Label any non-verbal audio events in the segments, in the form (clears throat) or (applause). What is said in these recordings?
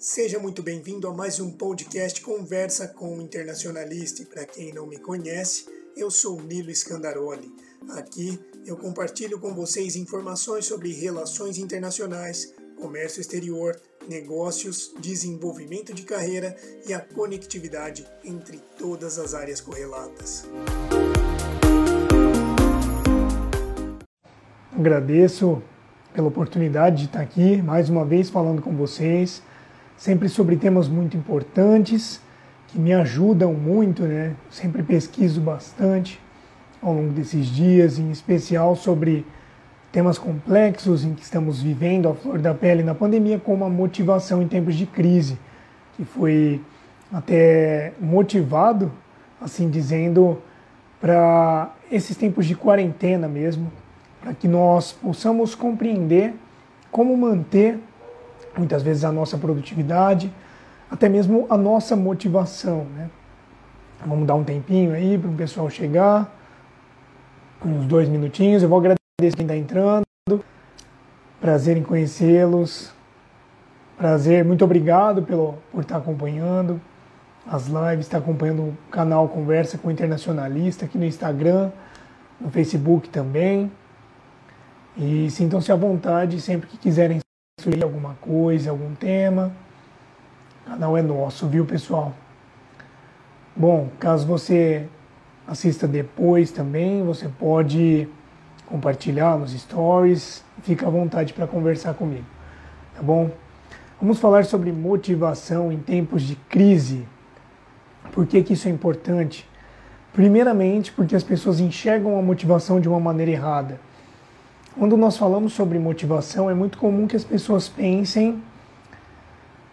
Seja muito bem-vindo a mais um podcast Conversa com o Internacionalista. Para quem não me conhece, eu sou Nilo Scandaroli. Aqui eu compartilho com vocês informações sobre relações internacionais, comércio exterior, negócios, desenvolvimento de carreira e a conectividade entre todas as áreas correlatas. Agradeço pela oportunidade de estar aqui mais uma vez falando com vocês sempre sobre temas muito importantes que me ajudam muito, né? Sempre pesquiso bastante ao longo desses dias, em especial sobre temas complexos em que estamos vivendo a flor da pele na pandemia, como a motivação em tempos de crise, que foi até motivado, assim dizendo, para esses tempos de quarentena mesmo, para que nós possamos compreender como manter muitas vezes a nossa produtividade, até mesmo a nossa motivação. Né? Vamos dar um tempinho aí para o pessoal chegar, uns dois minutinhos. Eu vou agradecer quem está entrando, prazer em conhecê-los, prazer, muito obrigado pelo, por estar acompanhando as lives, estar acompanhando o canal Conversa com o Internacionalista aqui no Instagram, no Facebook também. E sintam-se à vontade sempre que quiserem sugerir alguma coisa, algum tema, o canal é nosso, viu pessoal? Bom, caso você assista depois também, você pode compartilhar nos stories, fica à vontade para conversar comigo, tá bom? Vamos falar sobre motivação em tempos de crise. Por que, que isso é importante? Primeiramente, porque as pessoas enxergam a motivação de uma maneira errada. Quando nós falamos sobre motivação, é muito comum que as pessoas pensem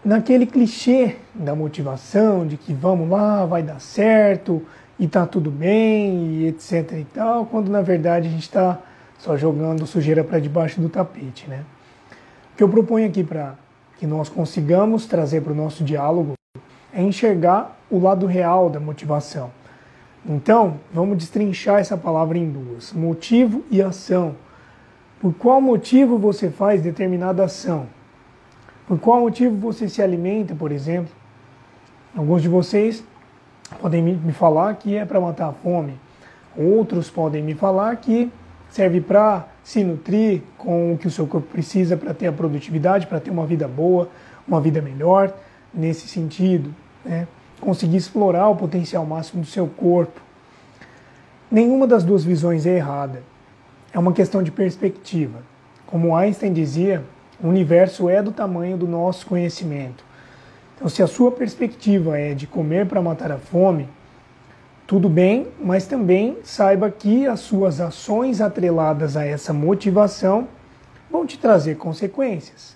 naquele clichê da motivação, de que vamos lá, vai dar certo e tá tudo bem e etc e tal, quando na verdade a gente está só jogando sujeira para debaixo do tapete, né? O que eu proponho aqui para que nós consigamos trazer para o nosso diálogo é enxergar o lado real da motivação. Então, vamos destrinchar essa palavra em duas: motivo e ação. Por qual motivo você faz determinada ação? Por qual motivo você se alimenta, por exemplo? Alguns de vocês podem me falar que é para matar a fome. Outros podem me falar que serve para se nutrir com o que o seu corpo precisa para ter a produtividade, para ter uma vida boa, uma vida melhor, nesse sentido. Né? Conseguir explorar o potencial máximo do seu corpo. Nenhuma das duas visões é errada é uma questão de perspectiva. Como Einstein dizia, o universo é do tamanho do nosso conhecimento. Então, se a sua perspectiva é de comer para matar a fome, tudo bem, mas também saiba que as suas ações atreladas a essa motivação vão te trazer consequências.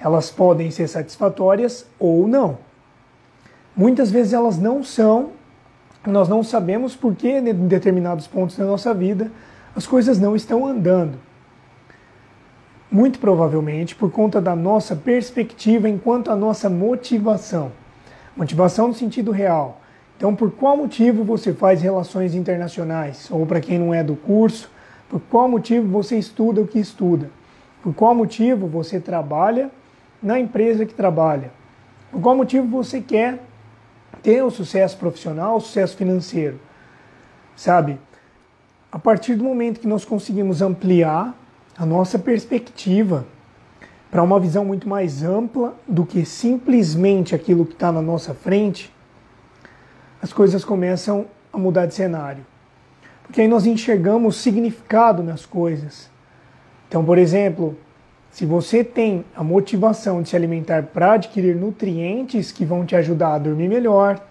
Elas podem ser satisfatórias ou não. Muitas vezes elas não são, nós não sabemos por que em determinados pontos da nossa vida as coisas não estão andando. Muito provavelmente por conta da nossa perspectiva enquanto a nossa motivação. Motivação no sentido real. Então, por qual motivo você faz relações internacionais? Ou para quem não é do curso, por qual motivo você estuda o que estuda? Por qual motivo você trabalha na empresa que trabalha? Por qual motivo você quer ter o sucesso profissional, o sucesso financeiro? Sabe? A partir do momento que nós conseguimos ampliar a nossa perspectiva para uma visão muito mais ampla do que simplesmente aquilo que está na nossa frente, as coisas começam a mudar de cenário. Porque aí nós enxergamos significado nas coisas. Então, por exemplo, se você tem a motivação de se alimentar para adquirir nutrientes que vão te ajudar a dormir melhor,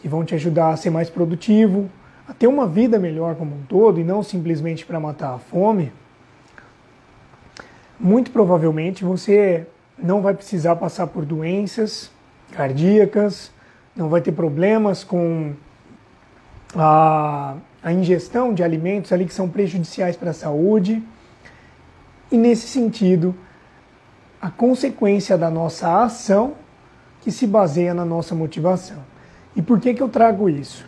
que vão te ajudar a ser mais produtivo, a ter uma vida melhor como um todo e não simplesmente para matar a fome, muito provavelmente você não vai precisar passar por doenças cardíacas, não vai ter problemas com a, a ingestão de alimentos ali que são prejudiciais para a saúde. E nesse sentido, a consequência da nossa ação que se baseia na nossa motivação. E por que, que eu trago isso?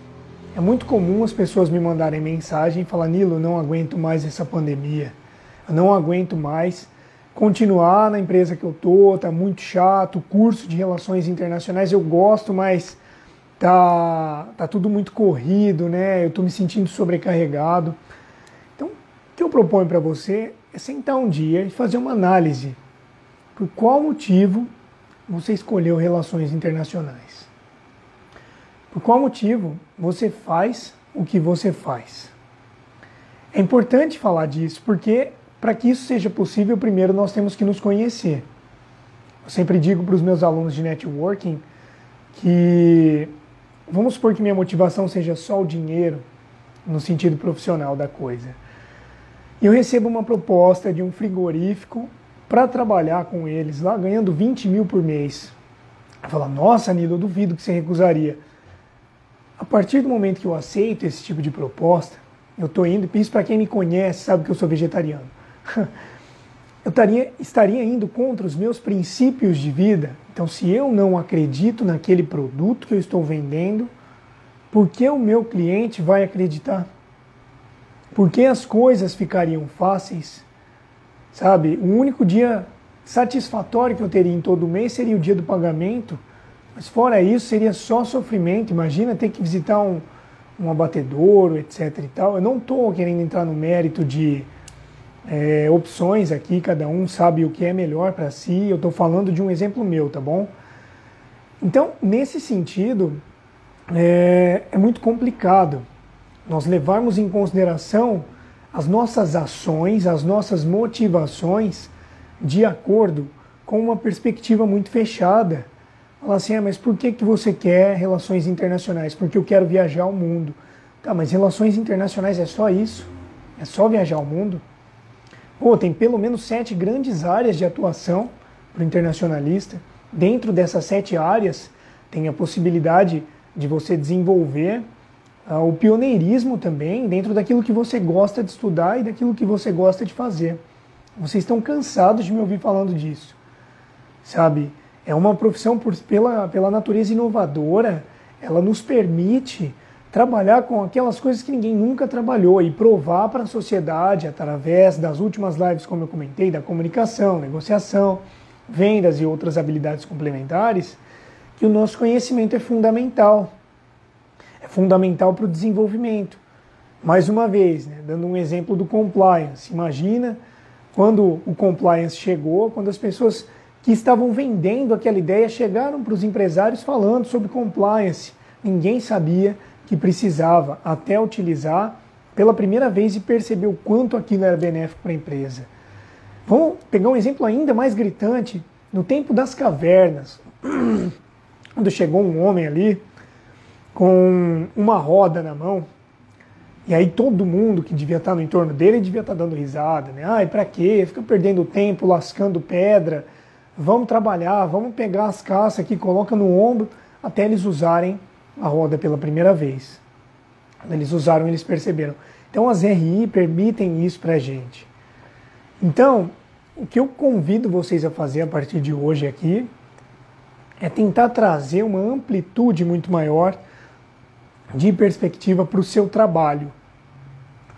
É muito comum as pessoas me mandarem mensagem e falar: Nilo, não aguento mais essa pandemia, eu não aguento mais continuar na empresa que eu tô, tá muito chato, curso de relações internacionais eu gosto, mas tá, tá tudo muito corrido, né? Eu tô me sentindo sobrecarregado. Então, o que eu proponho para você é sentar um dia e fazer uma análise por qual motivo você escolheu relações internacionais. Por qual motivo você faz o que você faz. É importante falar disso porque para que isso seja possível, primeiro nós temos que nos conhecer. Eu sempre digo para os meus alunos de networking que vamos supor que minha motivação seja só o dinheiro, no sentido profissional da coisa. E eu recebo uma proposta de um frigorífico para trabalhar com eles lá, ganhando 20 mil por mês. Eu falo, nossa, Nilo, eu duvido que você recusaria. A partir do momento que eu aceito esse tipo de proposta, eu estou indo, isso para quem me conhece sabe que eu sou vegetariano. (laughs) eu estaria, estaria indo contra os meus princípios de vida. Então, se eu não acredito naquele produto que eu estou vendendo, por que o meu cliente vai acreditar? Por que as coisas ficariam fáceis? Sabe, o único dia satisfatório que eu teria em todo mês seria o dia do pagamento, mas fora isso seria só sofrimento. Imagina ter que visitar um, um abatedouro, etc. e tal. Eu não estou querendo entrar no mérito de é, opções aqui, cada um sabe o que é melhor para si. Eu estou falando de um exemplo meu, tá bom? Então, nesse sentido, é, é muito complicado nós levarmos em consideração as nossas ações, as nossas motivações de acordo com uma perspectiva muito fechada. Falar assim, ah, mas por que, que você quer relações internacionais? Porque eu quero viajar ao mundo. Tá, mas relações internacionais é só isso? É só viajar ao mundo? Pô, tem pelo menos sete grandes áreas de atuação para o internacionalista. Dentro dessas sete áreas, tem a possibilidade de você desenvolver uh, o pioneirismo também, dentro daquilo que você gosta de estudar e daquilo que você gosta de fazer. Vocês estão cansados de me ouvir falando disso, sabe? É uma profissão por, pela, pela natureza inovadora, ela nos permite trabalhar com aquelas coisas que ninguém nunca trabalhou e provar para a sociedade, através das últimas lives, como eu comentei, da comunicação, negociação, vendas e outras habilidades complementares, que o nosso conhecimento é fundamental. É fundamental para o desenvolvimento. Mais uma vez, né, dando um exemplo do compliance. Imagina quando o compliance chegou, quando as pessoas que estavam vendendo aquela ideia chegaram para os empresários falando sobre compliance. Ninguém sabia que precisava até utilizar pela primeira vez e perceber o quanto aquilo era benéfico para a empresa. Vamos pegar um exemplo ainda mais gritante. No tempo das cavernas, (clears throat) quando chegou um homem ali com uma roda na mão, e aí todo mundo que devia estar no entorno dele devia estar dando risada, né? Ai, para quê? Fica perdendo tempo lascando pedra. Vamos trabalhar, vamos pegar as caças aqui, coloca no ombro até eles usarem a roda pela primeira vez. Quando eles usaram, eles perceberam. Então as RI permitem isso para a gente. Então, o que eu convido vocês a fazer a partir de hoje aqui é tentar trazer uma amplitude muito maior de perspectiva para o seu trabalho,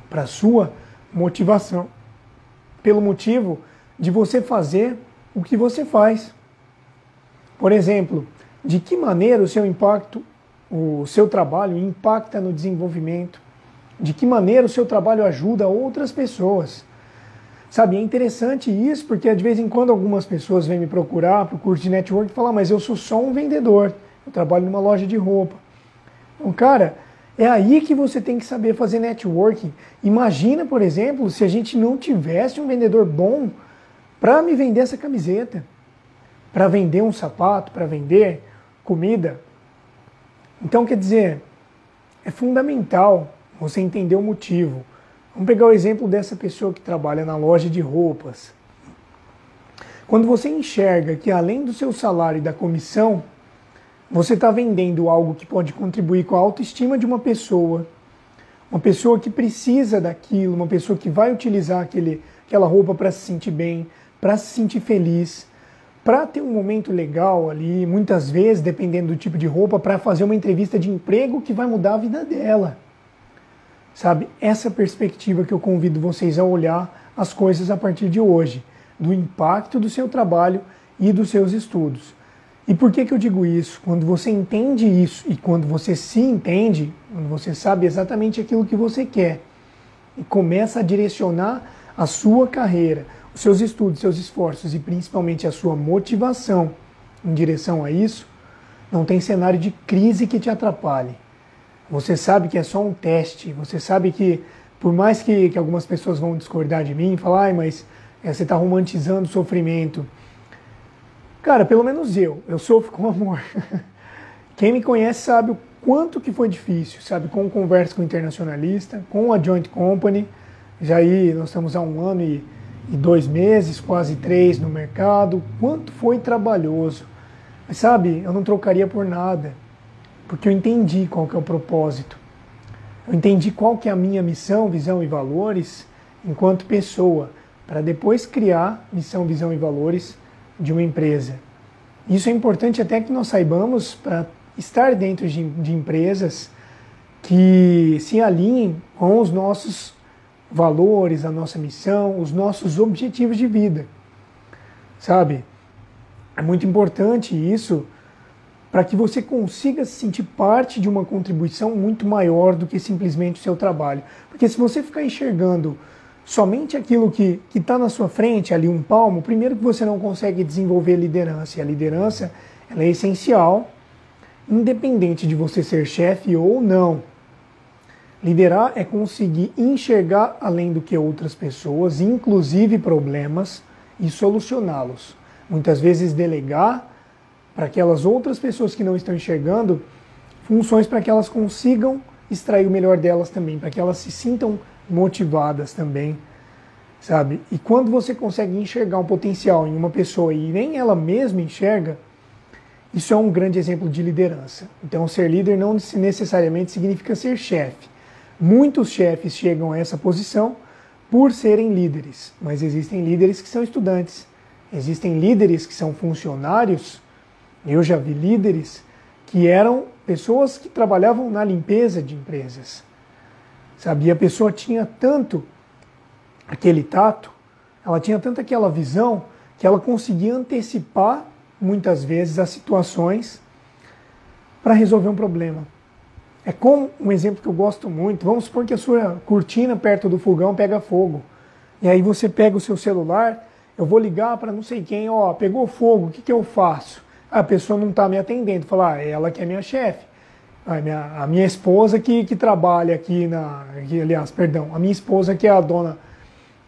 para a sua motivação. Pelo motivo de você fazer o que você faz. Por exemplo, de que maneira o seu impacto o seu trabalho impacta no desenvolvimento, de que maneira o seu trabalho ajuda outras pessoas. Sabe, é interessante isso porque de vez em quando algumas pessoas vêm me procurar para o curso de network e falam, mas eu sou só um vendedor, eu trabalho numa loja de roupa. Então, cara, é aí que você tem que saber fazer networking. Imagina, por exemplo, se a gente não tivesse um vendedor bom para me vender essa camiseta, para vender um sapato, para vender comida, então, quer dizer, é fundamental você entender o motivo. Vamos pegar o exemplo dessa pessoa que trabalha na loja de roupas. Quando você enxerga que além do seu salário e da comissão, você está vendendo algo que pode contribuir com a autoestima de uma pessoa, uma pessoa que precisa daquilo, uma pessoa que vai utilizar aquele, aquela roupa para se sentir bem, para se sentir feliz, para ter um momento legal ali, muitas vezes, dependendo do tipo de roupa, para fazer uma entrevista de emprego que vai mudar a vida dela. Sabe? Essa perspectiva que eu convido vocês a olhar as coisas a partir de hoje. do impacto do seu trabalho e dos seus estudos. E por que, que eu digo isso? Quando você entende isso e quando você se entende, quando você sabe exatamente aquilo que você quer e começa a direcionar a sua carreira, seus estudos, seus esforços e principalmente a sua motivação em direção a isso, não tem cenário de crise que te atrapalhe. Você sabe que é só um teste, você sabe que, por mais que, que algumas pessoas vão discordar de mim, falar, mas é, você está romantizando o sofrimento. Cara, pelo menos eu, eu sofro com (laughs) amor. Quem me conhece sabe o quanto que foi difícil, sabe, com conversa com o internacionalista, com a Joint Company, já aí nós estamos há um ano e, e dois meses, quase três no mercado, quanto foi trabalhoso. Mas sabe, eu não trocaria por nada, porque eu entendi qual que é o propósito. Eu entendi qual que é a minha missão, visão e valores enquanto pessoa, para depois criar missão, visão e valores de uma empresa. Isso é importante até que nós saibamos para estar dentro de, de empresas que se alinhem com os nossos valores, a nossa missão, os nossos objetivos de vida. Sabe? É muito importante isso para que você consiga se sentir parte de uma contribuição muito maior do que simplesmente o seu trabalho. Porque se você ficar enxergando somente aquilo que está na sua frente, ali um palmo, primeiro que você não consegue desenvolver liderança. E a liderança ela é essencial, independente de você ser chefe ou não. Liderar é conseguir enxergar além do que outras pessoas, inclusive problemas, e solucioná-los muitas vezes delegar para aquelas outras pessoas que não estão enxergando funções para que elas consigam extrair o melhor delas também, para que elas se sintam motivadas também, sabe? E quando você consegue enxergar um potencial em uma pessoa e nem ela mesma enxerga, isso é um grande exemplo de liderança. Então, ser líder não necessariamente significa ser chefe. Muitos chefes chegam a essa posição por serem líderes, mas existem líderes que são estudantes, Existem líderes que são funcionários, eu já vi líderes que eram pessoas que trabalhavam na limpeza de empresas. Sabia? A pessoa tinha tanto aquele tato, ela tinha tanto aquela visão que ela conseguia antecipar muitas vezes as situações para resolver um problema. É como um exemplo que eu gosto muito. Vamos supor que a sua cortina perto do fogão pega fogo. E aí você pega o seu celular eu vou ligar para não sei quem, ó, pegou fogo, o que, que eu faço? A pessoa não está me atendendo, falar, ah, ela que é minha chefe. A minha, a minha esposa que, que trabalha aqui na. Aqui, aliás, perdão, a minha esposa que é a dona,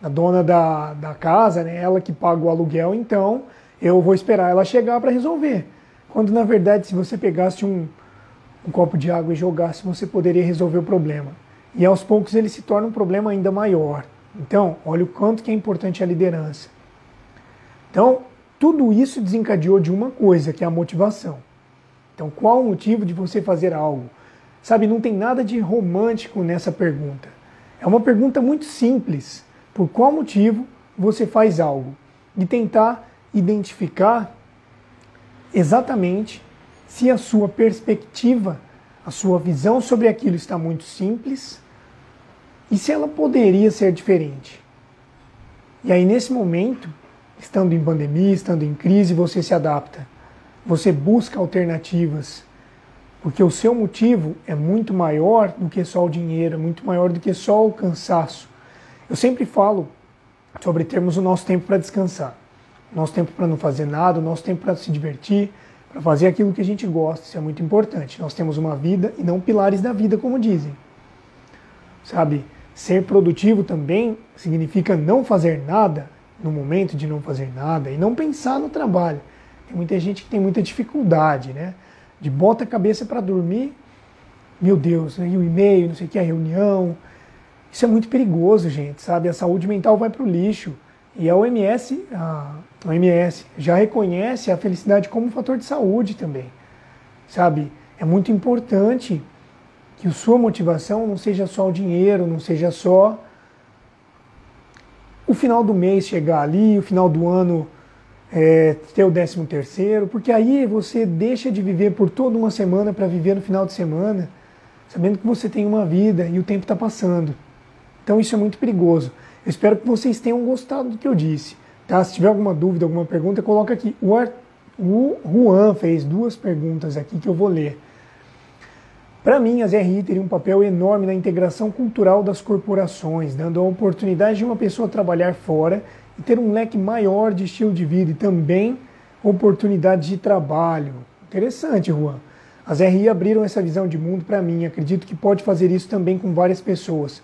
a dona da, da casa, né? Ela que paga o aluguel, então eu vou esperar ela chegar para resolver. Quando na verdade, se você pegasse um, um copo de água e jogasse, você poderia resolver o problema. E aos poucos ele se torna um problema ainda maior. Então, olha o quanto que é importante a liderança. Então, tudo isso desencadeou de uma coisa, que é a motivação. Então, qual o motivo de você fazer algo? Sabe, não tem nada de romântico nessa pergunta. É uma pergunta muito simples. Por qual motivo você faz algo? E tentar identificar exatamente se a sua perspectiva, a sua visão sobre aquilo está muito simples e se ela poderia ser diferente. E aí, nesse momento, Estando em pandemia, estando em crise, você se adapta. Você busca alternativas. Porque o seu motivo é muito maior do que só o dinheiro, é muito maior do que só o cansaço. Eu sempre falo sobre termos o nosso tempo para descansar, o nosso tempo para não fazer nada, o nosso tempo para se divertir, para fazer aquilo que a gente gosta. Isso é muito importante. Nós temos uma vida e não pilares da vida, como dizem. Sabe? Ser produtivo também significa não fazer nada, no momento de não fazer nada e não pensar no trabalho. Tem muita gente que tem muita dificuldade, né? De bota a cabeça para dormir, meu Deus, aí o e-mail, não sei o que, a reunião. Isso é muito perigoso, gente, sabe? A saúde mental vai para o lixo. E a OMS, a OMS já reconhece a felicidade como um fator de saúde também, sabe? É muito importante que a sua motivação não seja só o dinheiro, não seja só o final do mês chegar ali, o final do ano é, ter o décimo terceiro, porque aí você deixa de viver por toda uma semana para viver no final de semana, sabendo que você tem uma vida e o tempo está passando. Então isso é muito perigoso. Eu espero que vocês tenham gostado do que eu disse. Tá? Se tiver alguma dúvida, alguma pergunta, coloca aqui. O, Ar... o Juan fez duas perguntas aqui que eu vou ler. Para mim, as RI teriam um papel enorme na integração cultural das corporações, dando a oportunidade de uma pessoa trabalhar fora e ter um leque maior de estilo de vida e também oportunidades de trabalho. Interessante, Juan. As RI abriram essa visão de mundo para mim. Acredito que pode fazer isso também com várias pessoas.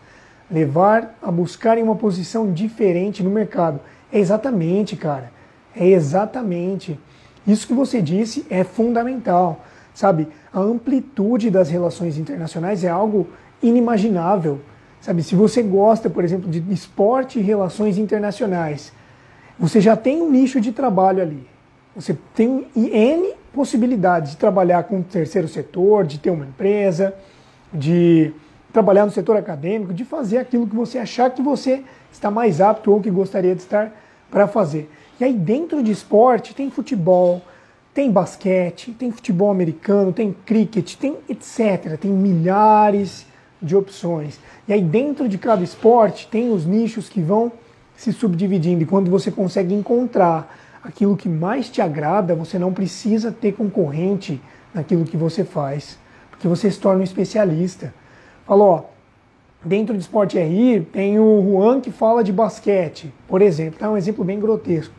Levar a buscarem uma posição diferente no mercado. É exatamente, cara. É exatamente. Isso que você disse é fundamental. Sabe, a amplitude das relações internacionais é algo inimaginável. Sabe, se você gosta, por exemplo, de esporte e relações internacionais, você já tem um nicho de trabalho ali. Você tem N possibilidades de trabalhar com o terceiro setor, de ter uma empresa, de trabalhar no setor acadêmico, de fazer aquilo que você achar que você está mais apto ou que gostaria de estar para fazer. E aí dentro de esporte tem futebol, tem basquete, tem futebol americano, tem cricket, tem etc. Tem milhares de opções. E aí dentro de cada esporte tem os nichos que vão se subdividindo. E quando você consegue encontrar aquilo que mais te agrada, você não precisa ter concorrente naquilo que você faz, porque você se torna um especialista. Falou, dentro de esporte RI tem o Juan que fala de basquete, por exemplo, tá um exemplo bem grotesco.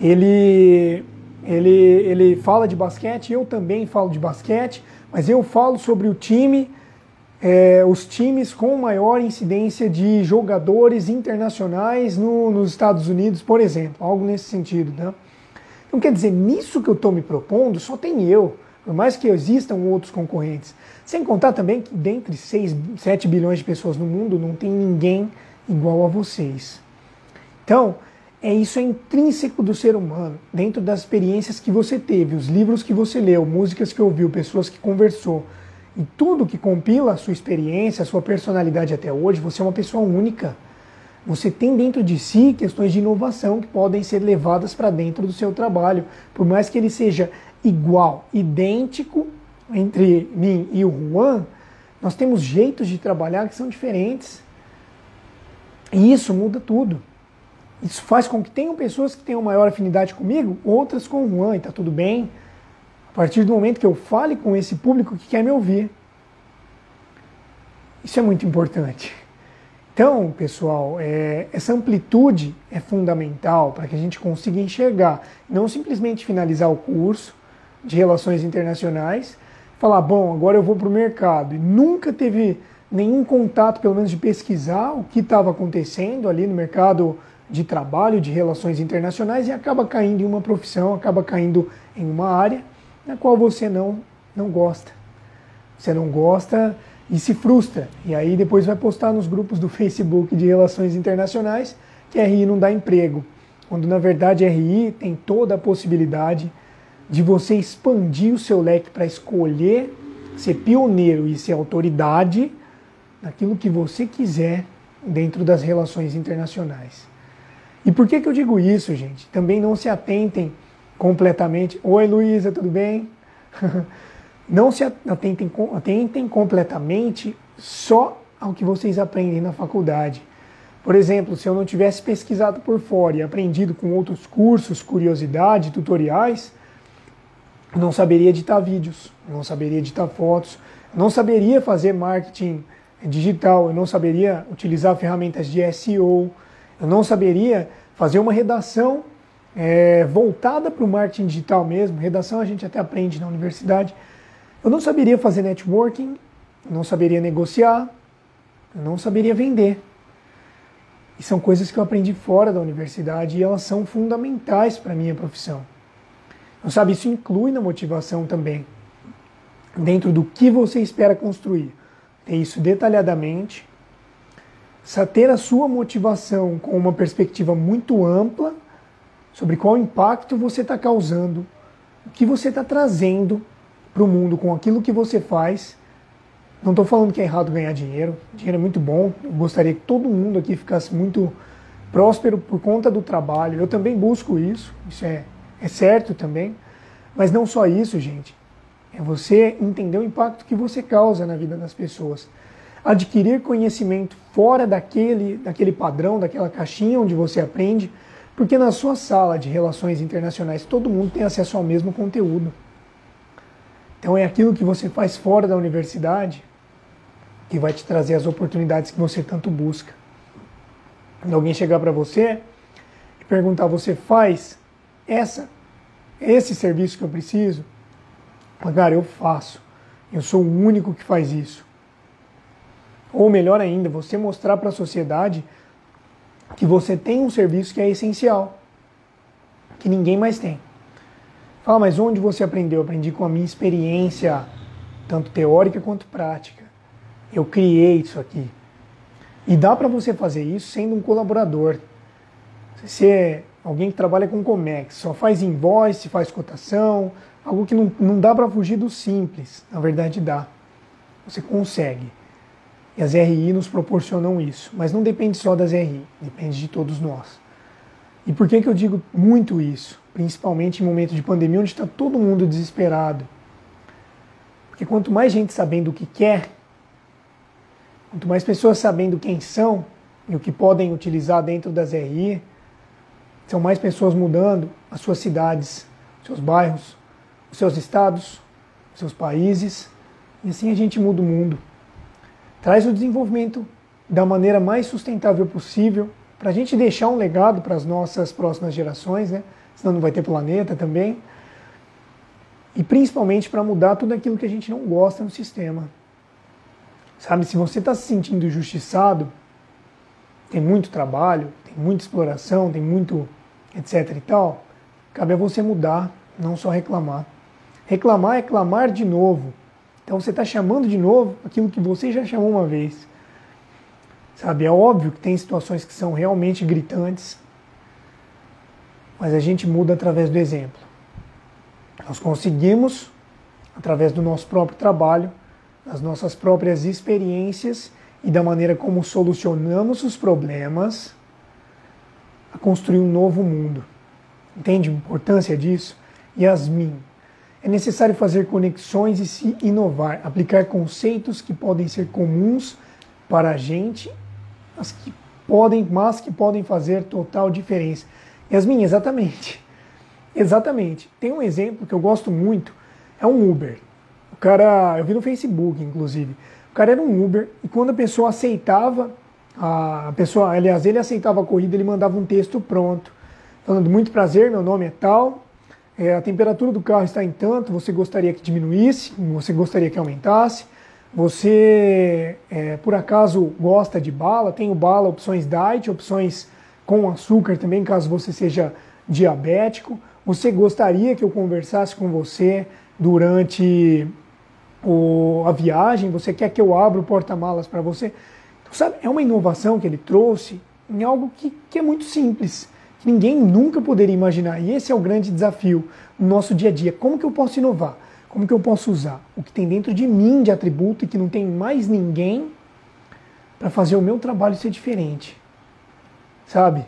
Ele ele, ele fala de basquete, eu também falo de basquete, mas eu falo sobre o time, é, os times com maior incidência de jogadores internacionais no, nos Estados Unidos, por exemplo, algo nesse sentido. Né? Então, quer dizer, nisso que eu estou me propondo, só tem eu, por mais que existam outros concorrentes. Sem contar também que dentre 6, 7 bilhões de pessoas no mundo, não tem ninguém igual a vocês. Então, é isso é intrínseco do ser humano, dentro das experiências que você teve, os livros que você leu, músicas que ouviu, pessoas que conversou, e tudo que compila a sua experiência, a sua personalidade até hoje, você é uma pessoa única. Você tem dentro de si questões de inovação que podem ser levadas para dentro do seu trabalho, por mais que ele seja igual, idêntico entre mim e o Juan, nós temos jeitos de trabalhar que são diferentes. E isso muda tudo. Isso faz com que tenham pessoas que tenham maior afinidade comigo, outras com o Juan, e está tudo bem. A partir do momento que eu fale com esse público que quer me ouvir. Isso é muito importante. Então, pessoal, é, essa amplitude é fundamental para que a gente consiga enxergar, não simplesmente finalizar o curso de relações internacionais, falar, bom, agora eu vou para o mercado e nunca teve nenhum contato, pelo menos de pesquisar o que estava acontecendo ali no mercado de trabalho, de relações internacionais e acaba caindo em uma profissão, acaba caindo em uma área na qual você não, não gosta. Você não gosta e se frustra. E aí depois vai postar nos grupos do Facebook de relações internacionais que RI não dá emprego. Quando na verdade RI tem toda a possibilidade de você expandir o seu leque para escolher ser pioneiro e ser autoridade naquilo que você quiser dentro das relações internacionais. E por que, que eu digo isso, gente? Também não se atentem completamente. Oi, Luísa, tudo bem? (laughs) não se atentem, atentem completamente só ao que vocês aprendem na faculdade. Por exemplo, se eu não tivesse pesquisado por fora e aprendido com outros cursos, curiosidade, tutoriais, não saberia editar vídeos, não saberia editar fotos, não saberia fazer marketing digital, eu não saberia utilizar ferramentas de SEO, eu não saberia fazer uma redação é, voltada para o marketing digital mesmo. Redação a gente até aprende na universidade. Eu não saberia fazer networking, não saberia negociar, não saberia vender. E são coisas que eu aprendi fora da universidade e elas são fundamentais para a minha profissão. Então, sabe, isso inclui na motivação também. Dentro do que você espera construir. Ter isso detalhadamente ter a sua motivação com uma perspectiva muito ampla sobre qual impacto você está causando, o que você está trazendo para o mundo com aquilo que você faz. Não estou falando que é errado ganhar dinheiro, dinheiro é muito bom, eu gostaria que todo mundo aqui ficasse muito próspero por conta do trabalho. Eu também busco isso, isso é, é certo também. Mas não só isso, gente. É você entender o impacto que você causa na vida das pessoas adquirir conhecimento fora daquele, daquele padrão, daquela caixinha onde você aprende, Porque na sua sala de relações internacionais todo mundo tem acesso ao mesmo conteúdo. Então é aquilo que você faz fora da universidade que vai te trazer as oportunidades que você tanto busca. Quando alguém chegar para você e perguntar, você faz essa, esse serviço que eu preciso? Cara, eu faço. Eu sou o único que faz isso. Ou melhor ainda, você mostrar para a sociedade que você tem um serviço que é essencial, que ninguém mais tem. Fala, mas onde você aprendeu? Eu aprendi com a minha experiência, tanto teórica quanto prática. Eu criei isso aqui. E dá para você fazer isso sendo um colaborador. Você alguém que trabalha com Comex, só faz invoice, faz cotação, algo que não, não dá para fugir do simples. Na verdade, dá. Você consegue. E as RI nos proporcionam isso. Mas não depende só das RI, depende de todos nós. E por que, que eu digo muito isso? Principalmente em momentos de pandemia, onde está todo mundo desesperado. Porque quanto mais gente sabendo o que quer, quanto mais pessoas sabendo quem são e o que podem utilizar dentro das RI, são mais pessoas mudando as suas cidades, seus bairros, os seus estados, os seus países, e assim a gente muda o mundo traz o desenvolvimento da maneira mais sustentável possível, para a gente deixar um legado para as nossas próximas gerações, né? senão não vai ter planeta também. E principalmente para mudar tudo aquilo que a gente não gosta no sistema. Sabe, se você está se sentindo injustiçado, tem muito trabalho, tem muita exploração, tem muito etc e tal, cabe a você mudar, não só reclamar. Reclamar é clamar de novo, então você está chamando de novo aquilo que você já chamou uma vez. Sabe, é óbvio que tem situações que são realmente gritantes, mas a gente muda através do exemplo. Nós conseguimos, através do nosso próprio trabalho, das nossas próprias experiências e da maneira como solucionamos os problemas, a construir um novo mundo. Entende a importância disso? Yasmin, é necessário fazer conexões e se inovar, aplicar conceitos que podem ser comuns para a gente, mas que podem, mas que podem fazer total diferença. Yasmin, exatamente. (laughs) Exatamente. Tem um exemplo que eu gosto muito, é um Uber. O cara, eu vi no Facebook, inclusive. O cara era um Uber e quando a pessoa aceitava, a pessoa, aliás, ele aceitava a corrida, ele mandava um texto pronto, falando muito prazer, meu nome é tal, é, a temperatura do carro está em tanto, você gostaria que diminuísse, você gostaria que aumentasse, você é, por acaso gosta de bala, tem o bala, opções diet, opções com açúcar também, caso você seja diabético, você gostaria que eu conversasse com você durante o, a viagem, você quer que eu abra o porta-malas para você? Sabe, é uma inovação que ele trouxe em algo que, que é muito simples que ninguém nunca poderia imaginar. E esse é o grande desafio no nosso dia a dia. Como que eu posso inovar? Como que eu posso usar o que tem dentro de mim de atributo e que não tem mais ninguém para fazer o meu trabalho ser diferente? Sabe?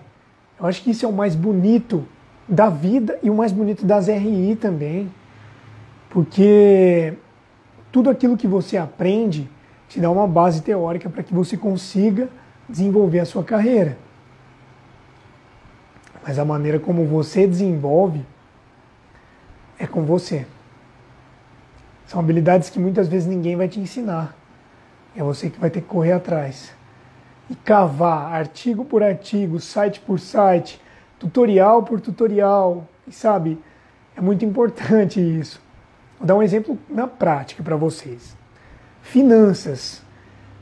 Eu acho que isso é o mais bonito da vida e o mais bonito das RI também. Porque tudo aquilo que você aprende te dá uma base teórica para que você consiga desenvolver a sua carreira mas a maneira como você desenvolve é com você. São habilidades que muitas vezes ninguém vai te ensinar. É você que vai ter que correr atrás. E cavar artigo por artigo, site por site, tutorial por tutorial. E sabe, é muito importante isso. Vou dar um exemplo na prática para vocês. Finanças.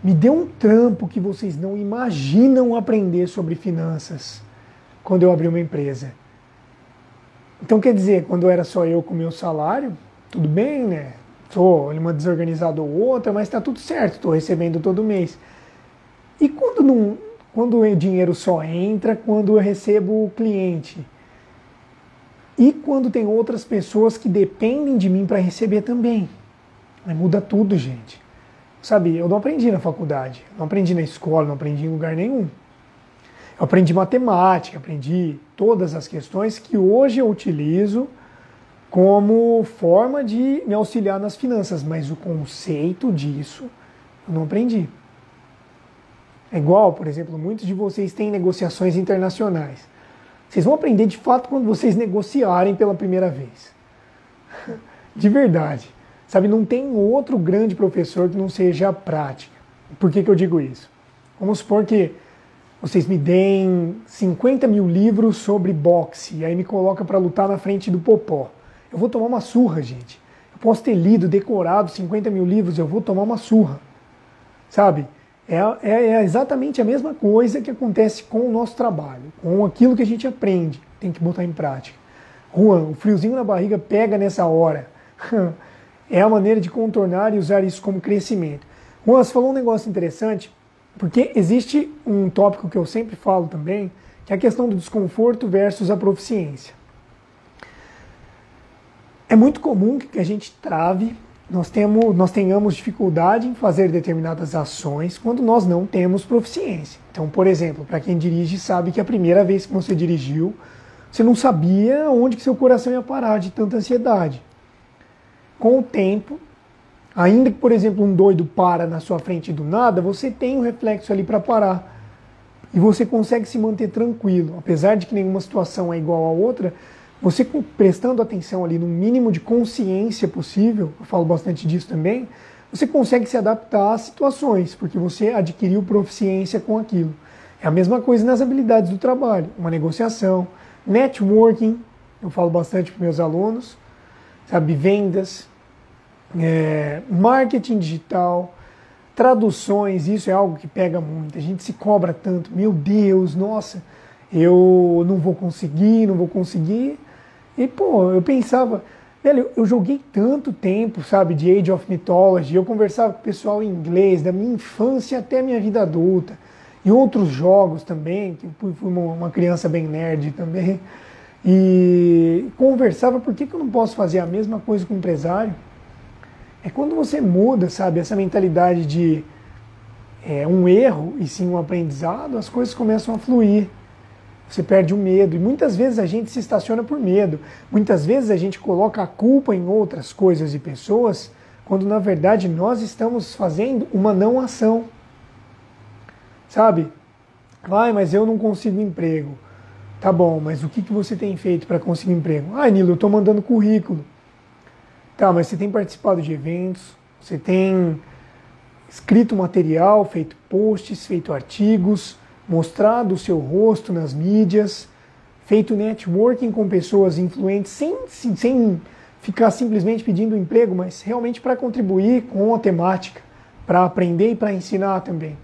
Me dê um trampo que vocês não imaginam aprender sobre finanças quando eu abri uma empresa. Então, quer dizer, quando era só eu com meu salário, tudo bem, né? Sou uma desorganizada ou outra, mas está tudo certo, estou recebendo todo mês. E quando, não, quando o dinheiro só entra, quando eu recebo o cliente? E quando tem outras pessoas que dependem de mim para receber também? Aí muda tudo, gente. Sabe, eu não aprendi na faculdade, não aprendi na escola, não aprendi em lugar nenhum. Eu aprendi matemática, aprendi todas as questões que hoje eu utilizo como forma de me auxiliar nas finanças, mas o conceito disso eu não aprendi. É igual, por exemplo, muitos de vocês têm negociações internacionais. Vocês vão aprender de fato quando vocês negociarem pela primeira vez. (laughs) De verdade. Sabe, não tem outro grande professor que não seja a prática. Por que, que eu digo isso? Vamos supor que vocês me deem 50 mil livros sobre boxe e aí me coloca para lutar na frente do Popó. Eu vou tomar uma surra, gente. Eu posso ter lido, decorado 50 mil livros, eu vou tomar uma surra. Sabe? É, é, é, exatamente a mesma coisa que acontece com o nosso trabalho, com aquilo que a gente aprende, tem que botar em prática. Juan, o friozinho na barriga pega nessa hora. (laughs) é a maneira de contornar e usar isso como crescimento. Juan, você falou um negócio interessante, porque existe um tópico que eu sempre falo também, que é a questão do desconforto versus a proficiência. É muito comum que a gente trave nós, temos, nós tenhamos dificuldade em fazer determinadas ações quando nós não temos proficiência. Então, por exemplo, para quem dirige sabe que a primeira vez que você dirigiu, você não sabia onde que seu coração ia parar de tanta ansiedade. Com o tempo, ainda que, por exemplo, um doido para na sua frente do nada, você tem um reflexo ali para parar. E você consegue se manter tranquilo. Apesar de que nenhuma situação é igual a outra, você prestando atenção ali no mínimo de consciência possível, eu falo bastante disso também, você consegue se adaptar às situações, porque você adquiriu proficiência com aquilo. É a mesma coisa nas habilidades do trabalho, uma negociação, networking, eu falo bastante para meus alunos, sabe, vendas, é, marketing digital, traduções, isso é algo que pega muito. A gente se cobra tanto, meu Deus, nossa, eu não vou conseguir, não vou conseguir. E, pô, eu pensava, velho, eu joguei tanto tempo, sabe, de Age of Mythology, eu conversava com o pessoal em inglês, da minha infância até a minha vida adulta, e outros jogos também, que fui uma criança bem nerd também, e conversava, por que, que eu não posso fazer a mesma coisa com o empresário? É quando você muda, sabe, essa mentalidade de é, um erro e sim um aprendizado, as coisas começam a fluir. Você perde o medo. E muitas vezes a gente se estaciona por medo. Muitas vezes a gente coloca a culpa em outras coisas e pessoas, quando na verdade nós estamos fazendo uma não ação. Sabe? Ai, mas eu não consigo emprego. Tá bom, mas o que, que você tem feito para conseguir emprego? Ah, Nilo, eu estou mandando currículo. Tá, mas você tem participado de eventos, você tem escrito material, feito posts, feito artigos, mostrado o seu rosto nas mídias, feito networking com pessoas influentes, sem, sem, ficar simplesmente pedindo emprego, mas realmente para contribuir com a temática, para aprender e para ensinar também.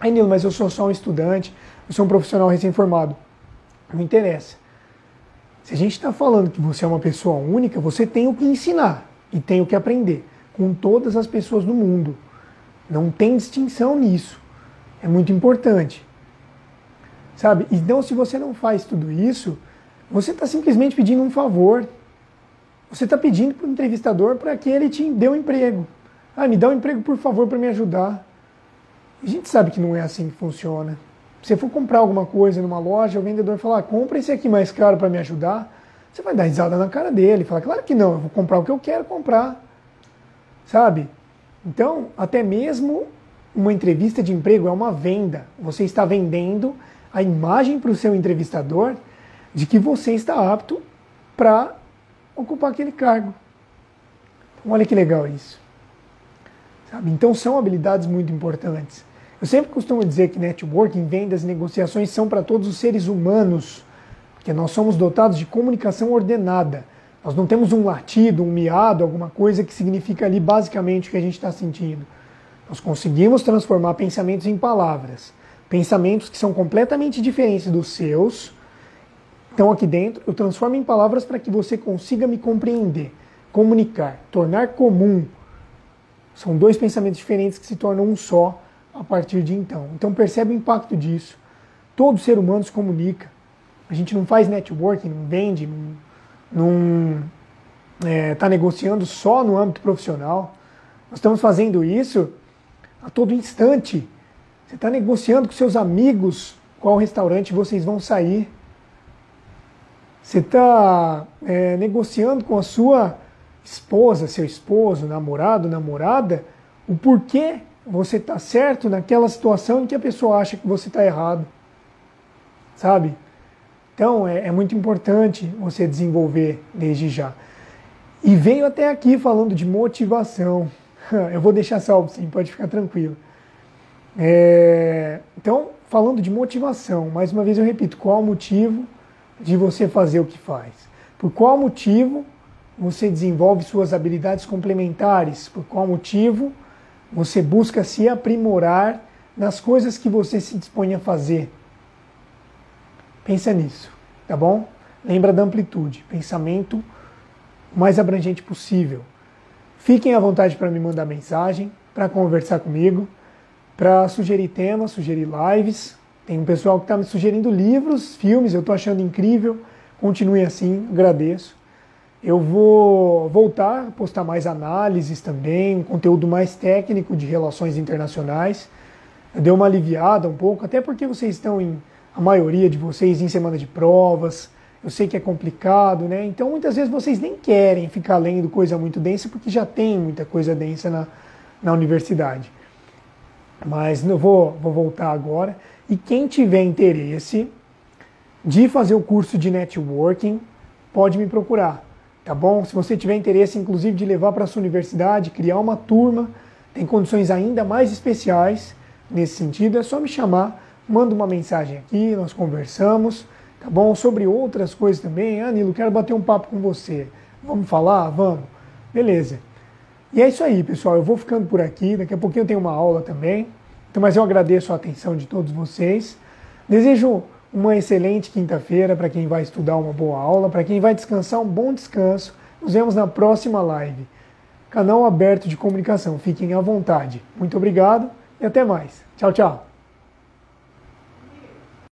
Aí, Nilo, mas eu sou só um estudante, eu sou um profissional recém-formado. Não interessa. Se a gente está falando que você é uma pessoa única, você tem o que ensinar e tem o que aprender com todas as pessoas do mundo. Não tem distinção nisso. É muito importante. Sabe? Então, se você não faz tudo isso, você está simplesmente pedindo um favor. Você está pedindo para o entrevistador para que ele te dê um emprego. Ah, me dá um emprego, por favor, para me ajudar. A gente sabe que não é assim que funciona. Se você for comprar alguma coisa numa loja, o vendedor falar, ah, compra esse aqui mais caro para me ajudar, você vai dar risada na cara dele. Falar, claro que não, eu vou comprar o que eu quero comprar. Sabe? Então, até mesmo uma entrevista de emprego é uma venda. Você está vendendo a imagem para o seu entrevistador de que você está apto para ocupar aquele cargo. Então, olha que legal isso. Sabe? Então são habilidades muito importantes. Eu sempre costumo dizer que networking, vendas negociações são para todos os seres humanos, porque nós somos dotados de comunicação ordenada. Nós não temos um latido, um miado, alguma coisa que significa ali basicamente o que a gente está sentindo. Nós conseguimos transformar pensamentos em palavras pensamentos que são completamente diferentes dos seus, estão aqui dentro, eu transformo em palavras para que você consiga me compreender, comunicar, tornar comum. São dois pensamentos diferentes que se tornam um só a partir de então. Então percebe o impacto disso. Todo ser humano se comunica. A gente não faz networking, não vende, não está é, tá negociando só no âmbito profissional. Nós estamos fazendo isso a todo instante você está negociando com seus amigos qual restaurante vocês vão sair. Você está é, negociando com a sua esposa, seu esposo, namorado, namorada, o porquê você está certo naquela situação em que a pessoa acha que você está errado. Sabe? Então é, é muito importante você desenvolver desde já. E veio até aqui falando de motivação. (laughs) Eu vou deixar salvo sim, pode ficar tranquilo. É, então, falando de motivação, mais uma vez eu repito, qual o motivo de você fazer o que faz? Por qual motivo você desenvolve suas habilidades complementares? Por qual motivo você busca se aprimorar nas coisas que você se dispõe a fazer? Pensa nisso, tá bom? Lembra da amplitude, pensamento o mais abrangente possível. Fiquem à vontade para me mandar mensagem, para conversar comigo, para sugerir temas, sugerir lives. Tem um pessoal que está me sugerindo livros, filmes, eu estou achando incrível. Continue assim, agradeço. Eu vou voltar a postar mais análises também, um conteúdo mais técnico de relações internacionais. Deu uma aliviada um pouco, até porque vocês estão em a maioria de vocês em semana de provas. Eu sei que é complicado, né? Então muitas vezes vocês nem querem ficar lendo coisa muito densa porque já tem muita coisa densa na, na universidade. Mas eu vou, vou voltar agora. E quem tiver interesse de fazer o curso de networking, pode me procurar, tá bom? Se você tiver interesse, inclusive, de levar para a sua universidade, criar uma turma, tem condições ainda mais especiais nesse sentido, é só me chamar manda uma mensagem aqui, nós conversamos, tá bom? Sobre outras coisas também. Ah, Nilo, quero bater um papo com você. Vamos falar? Vamos. Beleza. E é isso aí, pessoal. Eu vou ficando por aqui. Daqui a pouquinho eu tenho uma aula também. Então, mas eu agradeço a atenção de todos vocês. Desejo uma excelente quinta-feira para quem vai estudar uma boa aula, para quem vai descansar um bom descanso. Nos vemos na próxima live. Canal aberto de comunicação. Fiquem à vontade. Muito obrigado e até mais. Tchau, tchau.